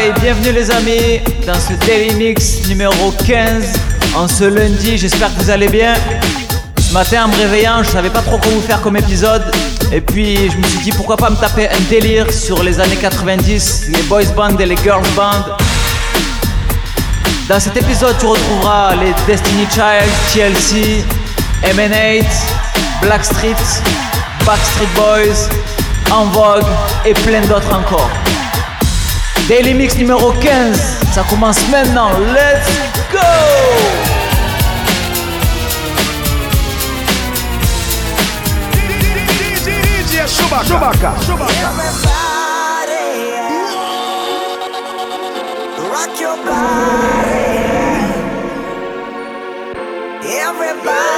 et bienvenue les amis dans ce Daily Mix numéro 15 en ce lundi, j'espère que vous allez bien. Ce matin en me réveillant, je savais pas trop quoi vous faire comme épisode et puis je me suis dit pourquoi pas me taper un délire sur les années 90, les boys band et les girls band. Dans cet épisode, tu retrouveras les Destiny Child, TLC, MN8, Blackstreet, Backstreet Boys, En Vogue et plein d'autres encore. Daily Mix numéro 15. Ça commence maintenant. Let's go! Chewbacca. Everybody, rock your body. Everybody.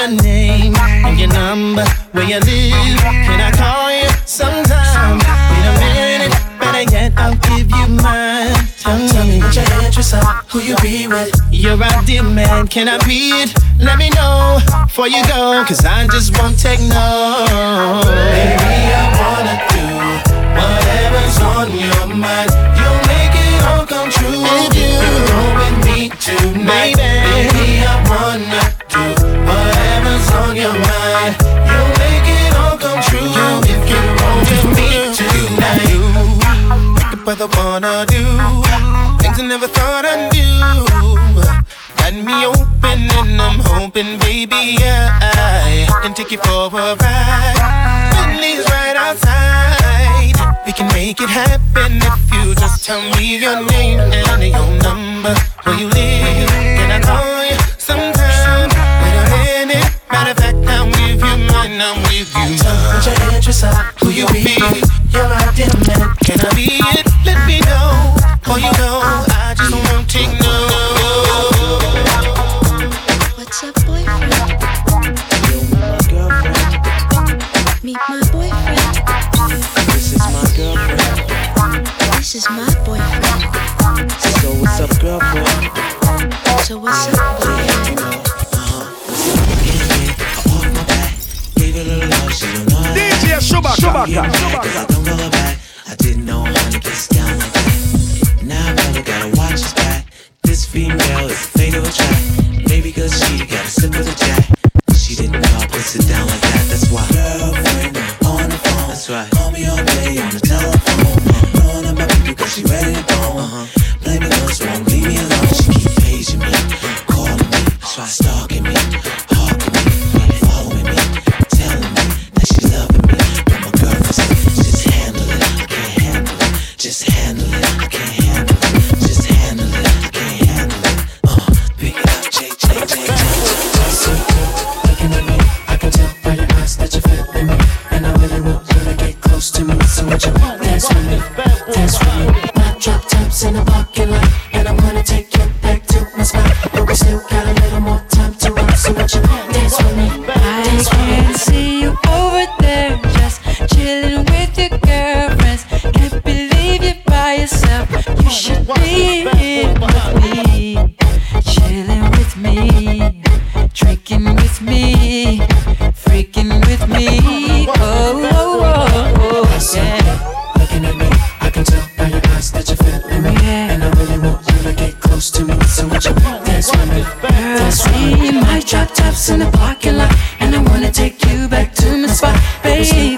your name and your number, where you live? Can I call you sometime? In a minute, better yet, I'll give you mine. Tell, Tell me what your interests are, who you be with. You're man? can I be it? Let me know before you go, cause I just won't take no. Baby, I wanna i do. Things I never thought I'd do. Got me open and I'm hoping, baby, yeah, I can take you for a ride. Bentley's right outside. We can make it happen if you just tell me your name and your number, where you live, and I call? when I'm with you. So put your interest. Who you be? You're my in, man. Can I be it? Let me know. Oh, you know, I just won't take no. What's up, boyfriend? You're my girlfriend. Meet my boyfriend. This is my girlfriend. This is my boyfriend. So what's up, girlfriend? So what's up? Chewbacca. Cause I don't go back. I didn't know i how to get down like that. Now I probably gotta watch his back. This female is fatal attract. Maybe cause she got a sip of the jack. I can't. handle satisfied, baby.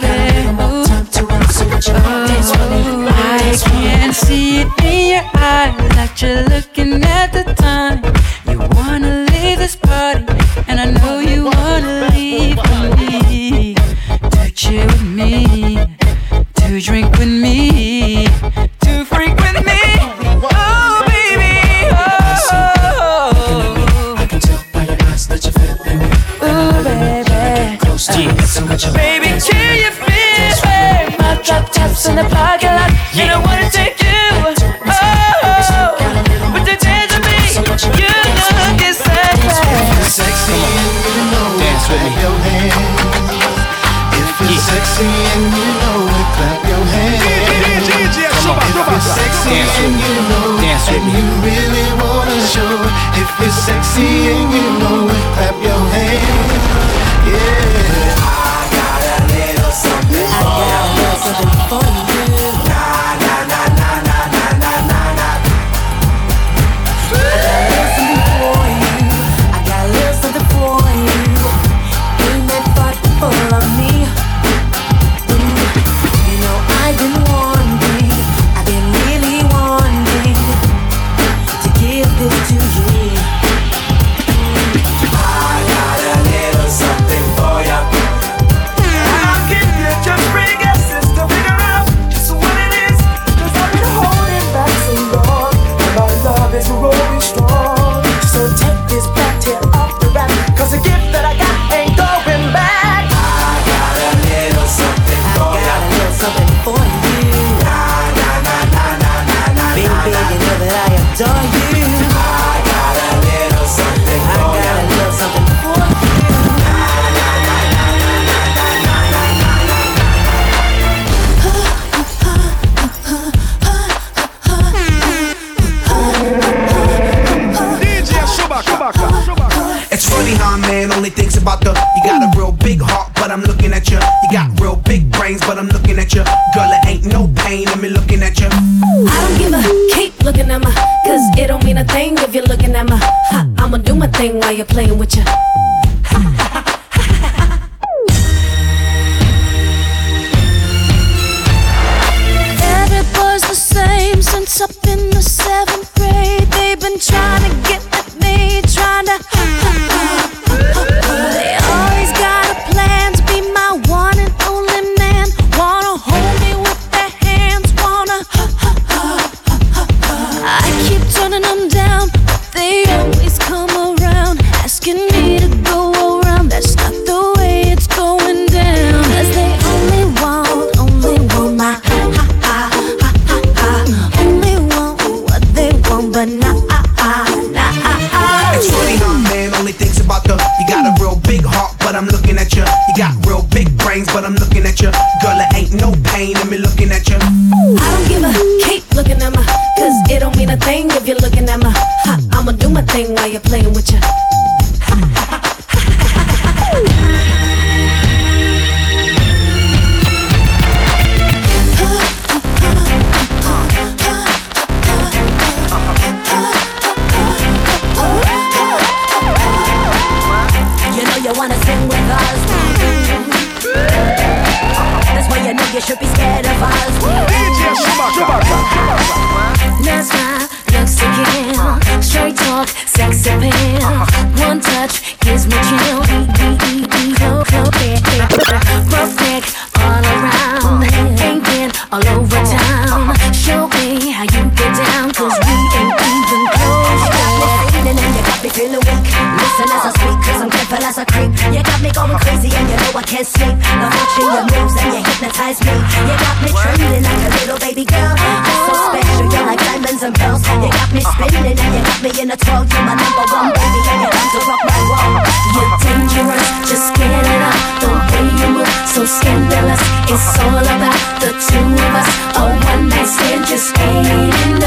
scandalous. It's all about the two of us. A one night stand just ain't enough.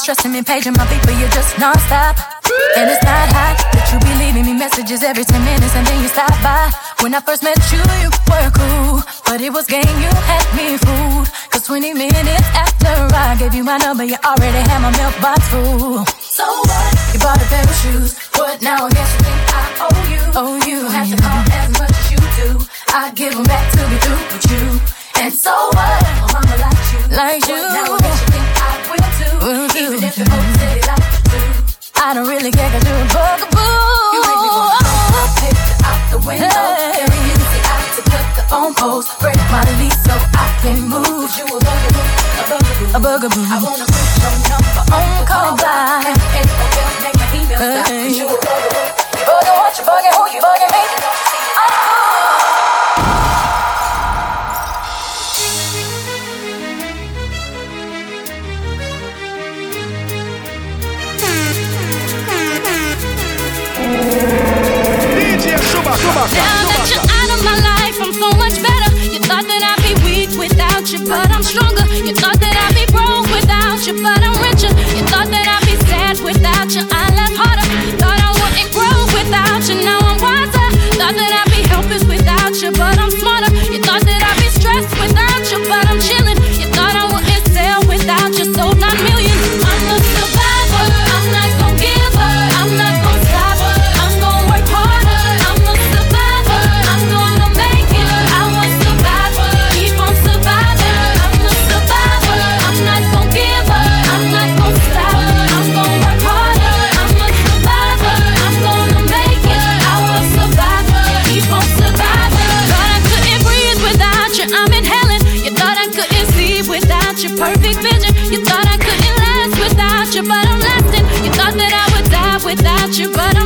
stressing me, paging my people, you're just non-stop. And it's not hot that you be leaving me messages every 10 minutes and then you stop by. When I first met you, you were cool, but it was game, you had me fooled. Cause 20 minutes after I gave you my number, you already had my milk box full. So what? You bought a pair of shoes, but now I guess you think I owe you. Oh, you have to call as much as you do. I give them back to be through with you. And so what? My mama likes you. like you. like now boo. Even if your folks say they like you. I don't really care cause you're a bugaboo. You make me wanna throw my picture out the window. Hey. Carry it easy to cut the phone poles. Break my lease so I can move. Cause you a bugaboo, a bugaboo, a bugaboo. I wanna put your number on the call by. And, and, and, and make my email hey. stop. You a bugaboo. You bugging what you bugging, who you bugging me? Now that you're out of my life, I'm so much better. You thought that I'd be weak without you, but I'm stronger. You thought that I big vision. You thought I couldn't last without you, but I'm lasting. You thought that I would die without you, but I'm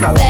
Por.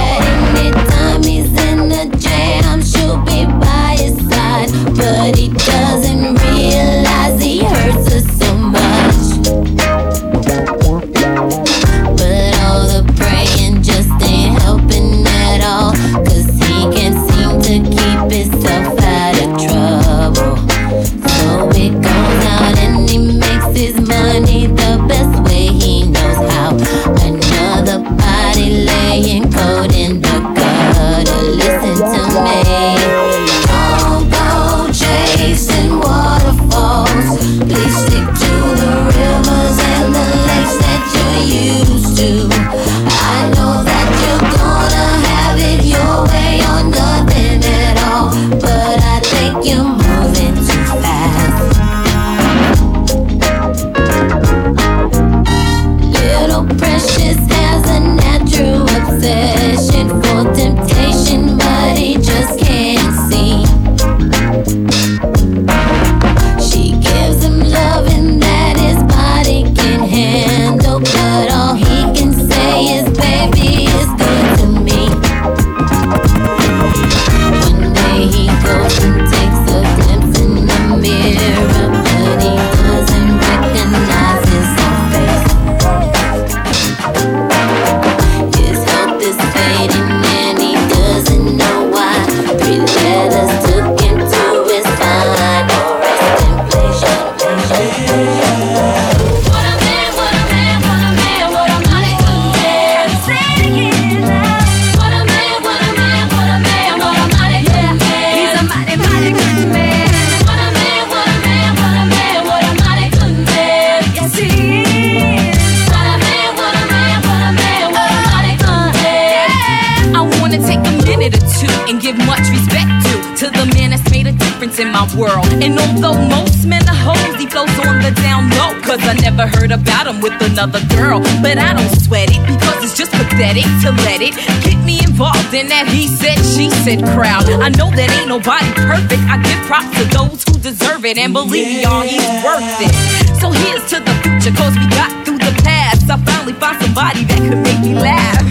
about him with another girl. But I don't sweat it because it's just pathetic to let it get me involved in that he said, she said crowd. I know that ain't nobody perfect. I give props to those who deserve it and believe me, y'all, he's worth it. So here's to the future, cause we got through the past. I finally found somebody that could make me laugh.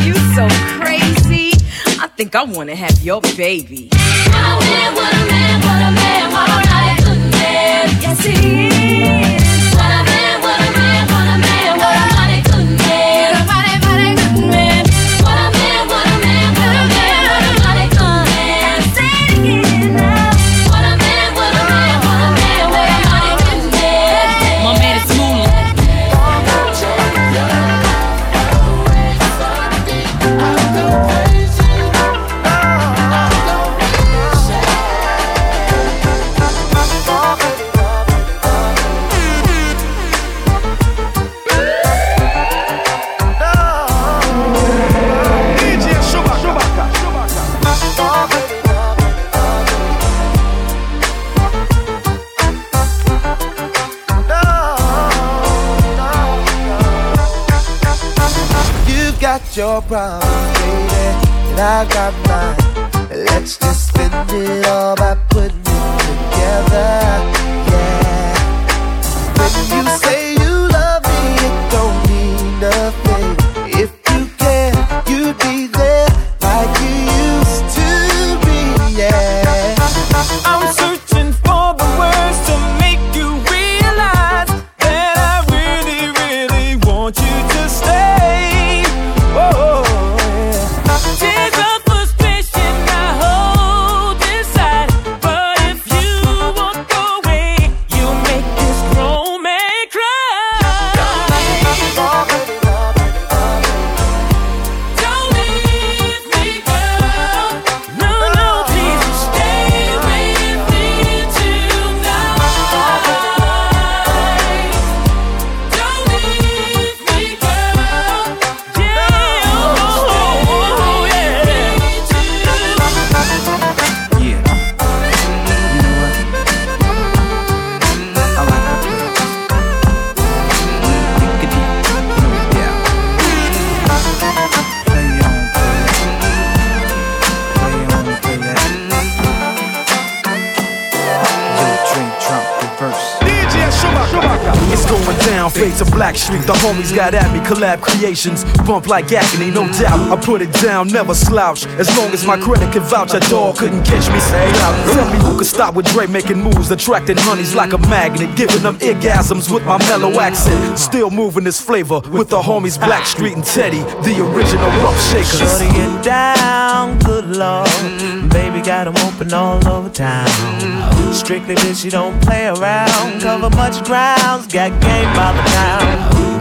you so crazy. I think I wanna have your baby. Oh, man, what a man, what a man, what a man. Yes, he is. got your problem, baby, and I got mine. Let's just spend it all by The homies got at me, collab creations. Bump like agony, no doubt. I put it down, never slouch. As long as my credit can vouch, a dog couldn't catch me. Say out. Tell me who could stop with Dre making moves, attracting honeys like a magnet, giving them orgasms with my mellow accent. Still moving this flavor with the homies Blackstreet and Teddy, the original rough shakers. Shorty get down, good lord. Baby got 'em open all over town. Strictly bitch, you don't play around. Cover much grounds, got game by the pound.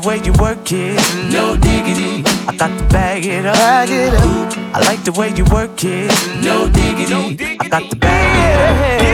the way you work it, no diggity. I got to bag it up. Bag it up. I like the way you work it, no diggity. I got to bag it up.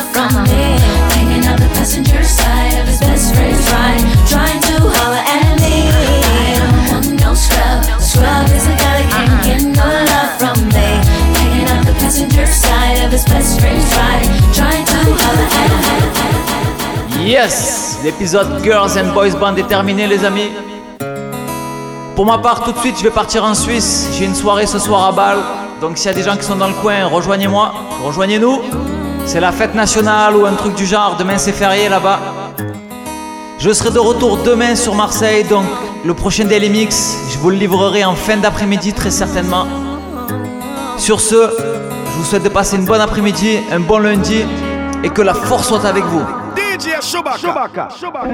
No love from me. Hanging out the passenger side of his best friend's ride, trying to holler at me. I don't want no scrub. A scrub is a guy that can't get no love from me. Hanging out the passenger side of his best friend's ride, trying to holler at me. Yes, l'épisode Girls and Boys Band est terminé les amis. Pour ma part, tout de suite, je vais partir en Suisse. J'ai une soirée ce soir à Bâle. Donc s'il y a des gens qui sont dans le coin, rejoignez-moi, rejoignez-nous. C'est la fête nationale ou un truc du genre. Demain c'est férié là-bas. Je serai de retour demain sur Marseille, donc le prochain Daily Mix, je vous le livrerai en fin d'après-midi très certainement. Sur ce, je vous souhaite de passer une bonne après-midi, un bon lundi et que la force soit avec vous. DJ Shubaka. Shubaka. Shubaka.